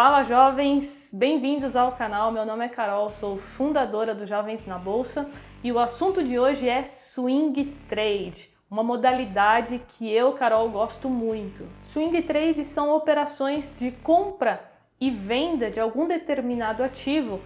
Fala jovens, bem-vindos ao canal. Meu nome é Carol, sou fundadora do Jovens na Bolsa e o assunto de hoje é swing trade, uma modalidade que eu, Carol, gosto muito. Swing trade são operações de compra e venda de algum determinado ativo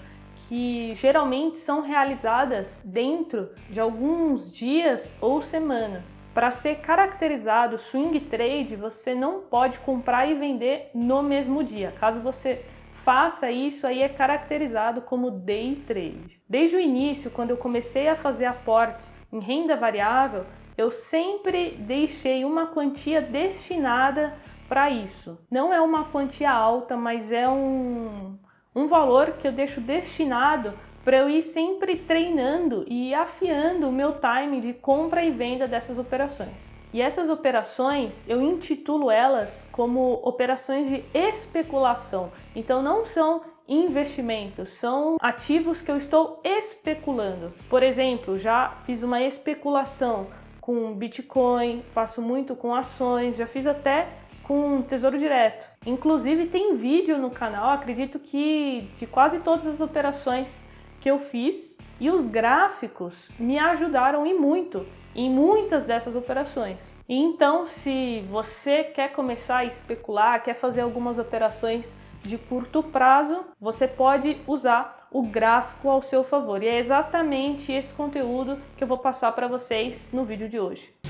que geralmente são realizadas dentro de alguns dias ou semanas. Para ser caracterizado swing trade, você não pode comprar e vender no mesmo dia. Caso você faça isso, aí é caracterizado como day trade. Desde o início, quando eu comecei a fazer aportes em renda variável, eu sempre deixei uma quantia destinada para isso. Não é uma quantia alta, mas é um um valor que eu deixo destinado para eu ir sempre treinando e afiando o meu time de compra e venda dessas operações. E essas operações eu intitulo elas como operações de especulação. Então não são investimentos, são ativos que eu estou especulando. Por exemplo, já fiz uma especulação com Bitcoin, faço muito com ações, já fiz até com Tesouro Direto. Inclusive tem vídeo no canal, acredito que de quase todas as operações que eu fiz e os gráficos me ajudaram e muito em muitas dessas operações. E então, se você quer começar a especular, quer fazer algumas operações de curto prazo, você pode usar o gráfico ao seu favor. E é exatamente esse conteúdo que eu vou passar para vocês no vídeo de hoje.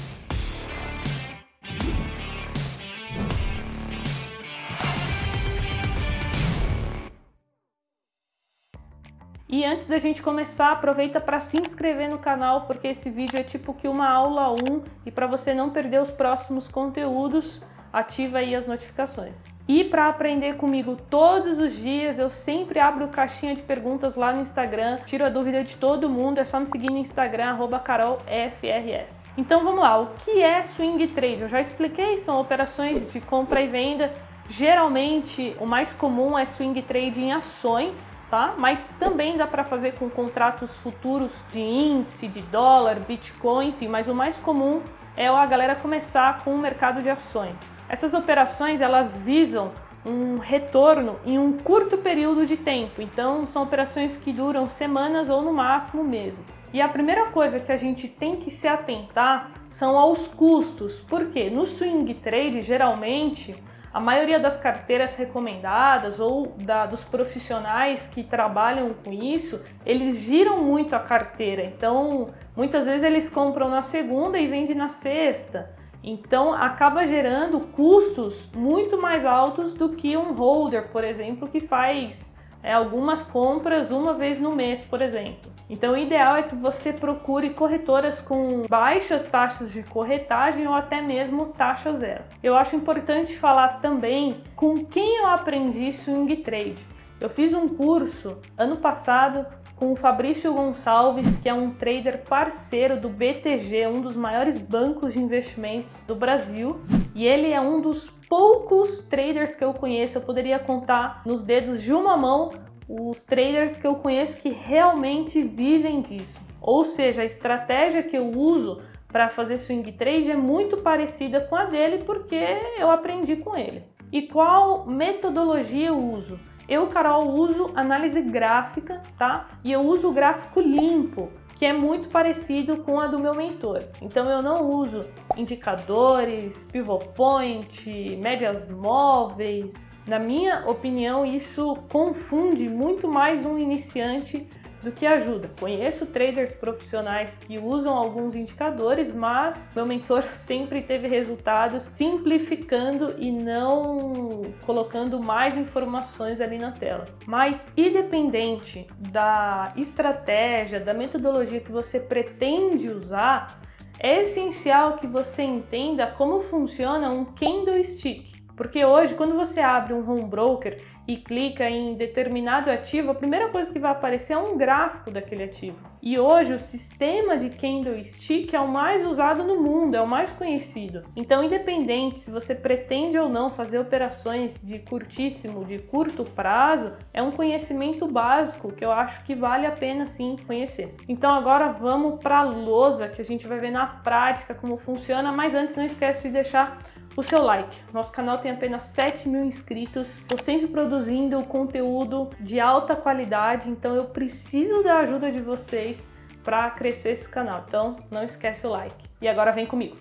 E antes da gente começar, aproveita para se inscrever no canal, porque esse vídeo é tipo que uma aula 1 e para você não perder os próximos conteúdos, ativa aí as notificações. E para aprender comigo todos os dias, eu sempre abro caixinha de perguntas lá no Instagram, tiro a dúvida de todo mundo, é só me seguir no Instagram, carolfrs. Então vamos lá, o que é swing trade? Eu já expliquei, são operações de compra e venda Geralmente, o mais comum é swing trade em ações, tá? Mas também dá para fazer com contratos futuros de índice, de dólar, Bitcoin, enfim, mas o mais comum é a galera começar com o mercado de ações. Essas operações, elas visam um retorno em um curto período de tempo. Então, são operações que duram semanas ou no máximo meses. E a primeira coisa que a gente tem que se atentar são aos custos, porque no swing trade, geralmente, a maioria das carteiras recomendadas ou da, dos profissionais que trabalham com isso, eles giram muito a carteira. Então, muitas vezes eles compram na segunda e vendem na sexta. Então, acaba gerando custos muito mais altos do que um holder, por exemplo, que faz é, algumas compras uma vez no mês, por exemplo. Então, o ideal é que você procure corretoras com baixas taxas de corretagem ou até mesmo taxa zero. Eu acho importante falar também com quem eu aprendi swing trade. Eu fiz um curso ano passado com o Fabrício Gonçalves, que é um trader parceiro do BTG, um dos maiores bancos de investimentos do Brasil, e ele é um dos poucos traders que eu conheço, eu poderia contar nos dedos de uma mão os traders que eu conheço que realmente vivem disso. Ou seja, a estratégia que eu uso para fazer swing trade é muito parecida com a dele porque eu aprendi com ele. E qual metodologia eu uso? Eu, Carol, uso análise gráfica, tá? E eu uso o gráfico limpo, que é muito parecido com a do meu mentor. Então eu não uso indicadores, pivot point, médias móveis. Na minha opinião, isso confunde muito mais um iniciante do que ajuda. Conheço traders profissionais que usam alguns indicadores, mas meu mentor sempre teve resultados simplificando e não colocando mais informações ali na tela. Mas independente da estratégia, da metodologia que você pretende usar, é essencial que você entenda como funciona um candlestick. Porque hoje, quando você abre um home broker e clica em determinado ativo, a primeira coisa que vai aparecer é um gráfico daquele ativo. E hoje o sistema de candlestick é o mais usado no mundo, é o mais conhecido. Então, independente se você pretende ou não fazer operações de curtíssimo, de curto prazo, é um conhecimento básico que eu acho que vale a pena sim conhecer. Então, agora vamos para a lousa que a gente vai ver na prática como funciona, mas antes não esquece de deixar o seu like. Nosso canal tem apenas 7 mil inscritos. Estou sempre produzindo conteúdo de alta qualidade, então eu preciso da ajuda de vocês para crescer esse canal. Então não esquece o like. E agora vem comigo.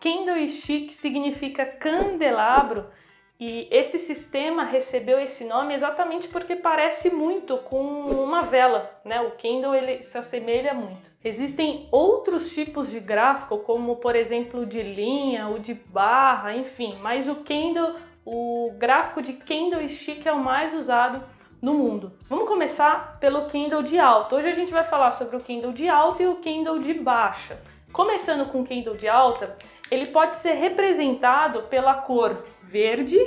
Candlestick significa candelabro e esse sistema recebeu esse nome exatamente porque parece muito com uma vela, né? O Kindle ele se assemelha muito. Existem outros tipos de gráfico, como por exemplo de linha, o de barra, enfim, mas o Kindle, o gráfico de Candlestick é o mais usado no mundo. Vamos começar pelo Kindle de alta. Hoje a gente vai falar sobre o Kindle de alta e o Kindle de baixa. Começando com o Kindle de alta, ele pode ser representado pela cor verde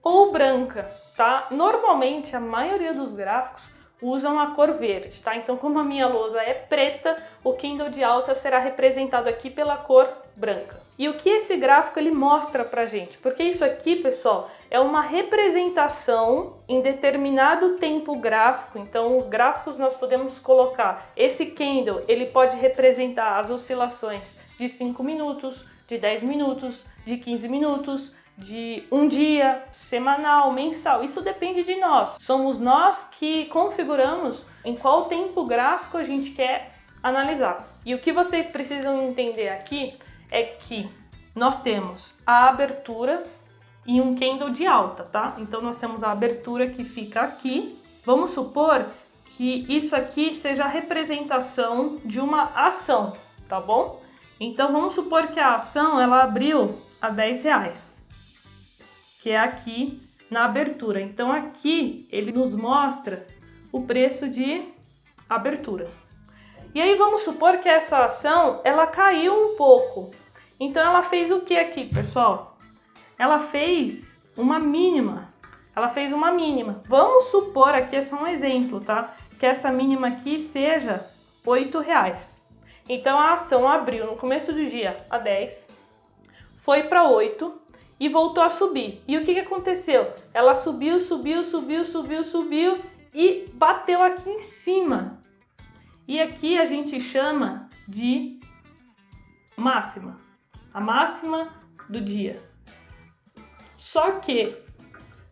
ou branca, tá? Normalmente a maioria dos gráficos usam a cor verde, tá? Então, como a minha lousa é preta, o Kindle de alta será representado aqui pela cor branca. E o que esse gráfico ele mostra pra gente? Porque isso aqui, pessoal, é uma representação em determinado tempo gráfico. Então, os gráficos nós podemos colocar. Esse Kindle, ele pode representar as oscilações de 5 minutos, de 10 minutos, de 15 minutos, de um dia, semanal, mensal. Isso depende de nós. Somos nós que configuramos em qual tempo gráfico a gente quer analisar. E o que vocês precisam entender aqui é que nós temos a abertura e um candle de alta, tá? Então nós temos a abertura que fica aqui. Vamos supor que isso aqui seja a representação de uma ação, tá bom? Então vamos supor que a ação ela abriu a 10 reais, que é aqui na abertura. Então aqui ele nos mostra o preço de abertura. E aí vamos supor que essa ação ela caiu um pouco. Então ela fez o que aqui, pessoal? Ela fez uma mínima. Ela fez uma mínima. Vamos supor aqui é só um exemplo, tá? Que essa mínima aqui seja R$ reais. Então a ação abriu no começo do dia a 10, foi para 8 e voltou a subir. E o que, que aconteceu? Ela subiu, subiu, subiu, subiu, subiu e bateu aqui em cima. E aqui a gente chama de máxima, a máxima do dia. Só que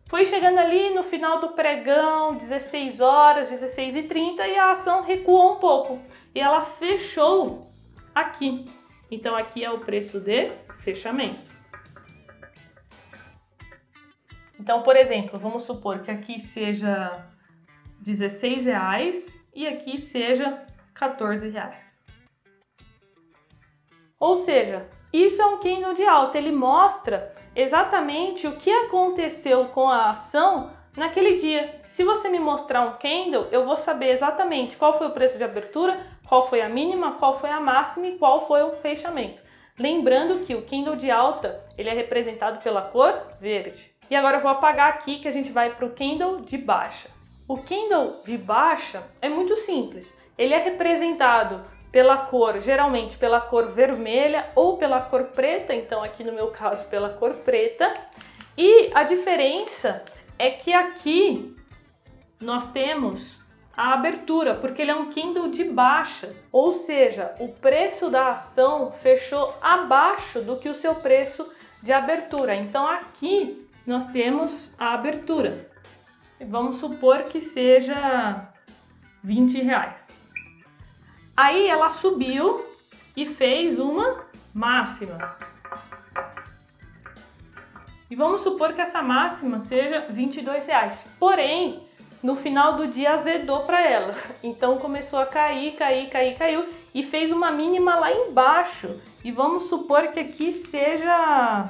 foi chegando ali no final do pregão, 16 horas, 16 e 30 e a ação recuou um pouco e ela fechou aqui. Então aqui é o preço de fechamento. Então, por exemplo, vamos supor que aqui seja 16 reais e aqui seja 14 reais. Ou seja, isso é um candle de alta, ele mostra exatamente o que aconteceu com a ação naquele dia. Se você me mostrar um candle, eu vou saber exatamente qual foi o preço de abertura, qual foi a mínima, qual foi a máxima e qual foi o fechamento. Lembrando que o candle de alta ele é representado pela cor verde. E agora eu vou apagar aqui que a gente vai para o candle de baixa. O candle de baixa é muito simples. Ele é representado pela cor, geralmente pela cor vermelha ou pela cor preta, então aqui no meu caso pela cor preta. E a diferença é que aqui nós temos a abertura, porque ele é um Kindle de baixa, ou seja, o preço da ação fechou abaixo do que o seu preço de abertura. Então aqui nós temos a abertura. Vamos supor que seja 20 reais. Aí ela subiu e fez uma máxima. E vamos supor que essa máxima seja 22 reais. Porém, no final do dia azedou para ela. Então começou a cair, cair, cair, caiu e fez uma mínima lá embaixo. E vamos supor que aqui seja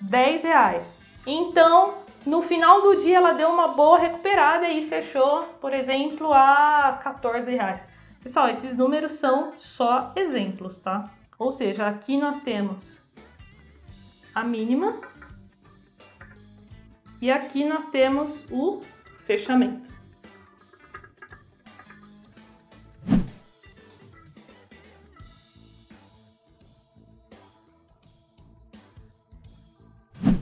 10 reais. Então, no final do dia ela deu uma boa recuperada e fechou, por exemplo, a 14 reais. Pessoal, esses números são só exemplos, tá? Ou seja, aqui nós temos a mínima e aqui nós temos o fechamento.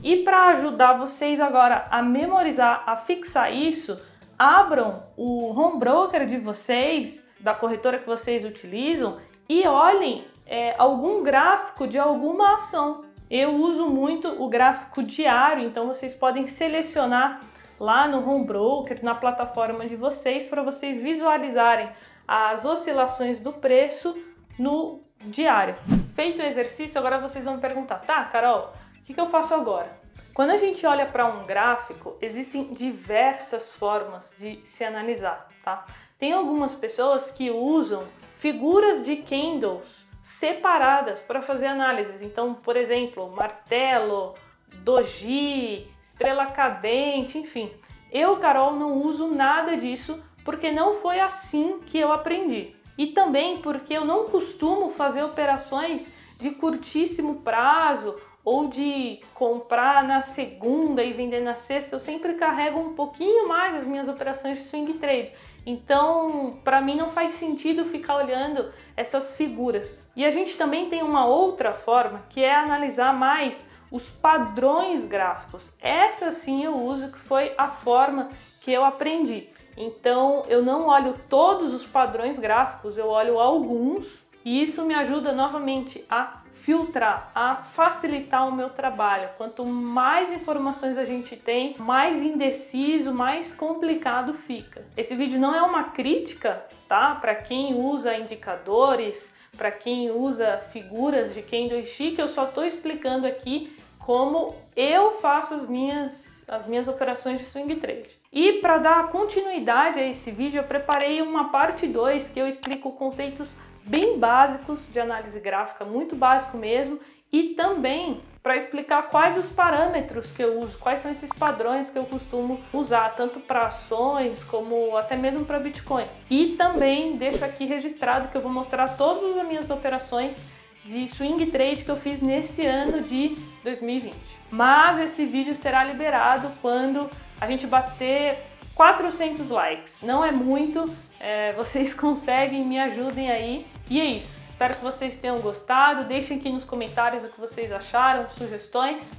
E para ajudar vocês agora a memorizar, a fixar isso, abram o home broker de vocês, da corretora que vocês utilizam, e olhem é, algum gráfico de alguma ação Eu uso muito o gráfico diário, então vocês podem selecionar lá no Home Broker, na plataforma de vocês, para vocês visualizarem as oscilações do preço no diário. Feito o exercício, agora vocês vão perguntar, tá, Carol, o que, que eu faço agora? Quando a gente olha para um gráfico, existem diversas formas de se analisar, tá? Tem algumas pessoas que usam figuras de candles separadas para fazer análises. Então, por exemplo, martelo, doji, estrela cadente, enfim. Eu, Carol, não uso nada disso porque não foi assim que eu aprendi. E também porque eu não costumo fazer operações de curtíssimo prazo ou de comprar na segunda e vender na sexta. Eu sempre carrego um pouquinho mais as minhas operações de swing trade. Então, para mim não faz sentido ficar olhando essas figuras. E a gente também tem uma outra forma, que é analisar mais os padrões gráficos. Essa sim eu uso, que foi a forma que eu aprendi. Então, eu não olho todos os padrões gráficos, eu olho alguns e isso me ajuda novamente a filtrar, a facilitar o meu trabalho. Quanto mais informações a gente tem, mais indeciso, mais complicado fica. Esse vídeo não é uma crítica, tá? Para quem usa indicadores, para quem usa figuras de candlestick, eu só estou explicando aqui como eu faço as minhas, as minhas operações de swing trade. E para dar continuidade a esse vídeo, eu preparei uma parte 2 que eu explico conceitos bem básicos de análise gráfica, muito básico mesmo, e também para explicar quais os parâmetros que eu uso, quais são esses padrões que eu costumo usar, tanto para ações como até mesmo para Bitcoin. E também deixo aqui registrado que eu vou mostrar todas as minhas operações de swing trade que eu fiz nesse ano de 2020. Mas esse vídeo será liberado quando a gente bater 400 likes. Não é muito, é, vocês conseguem, me ajudem aí. E é isso. Espero que vocês tenham gostado. Deixem aqui nos comentários o que vocês acharam, sugestões.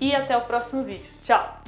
E até o próximo vídeo. Tchau!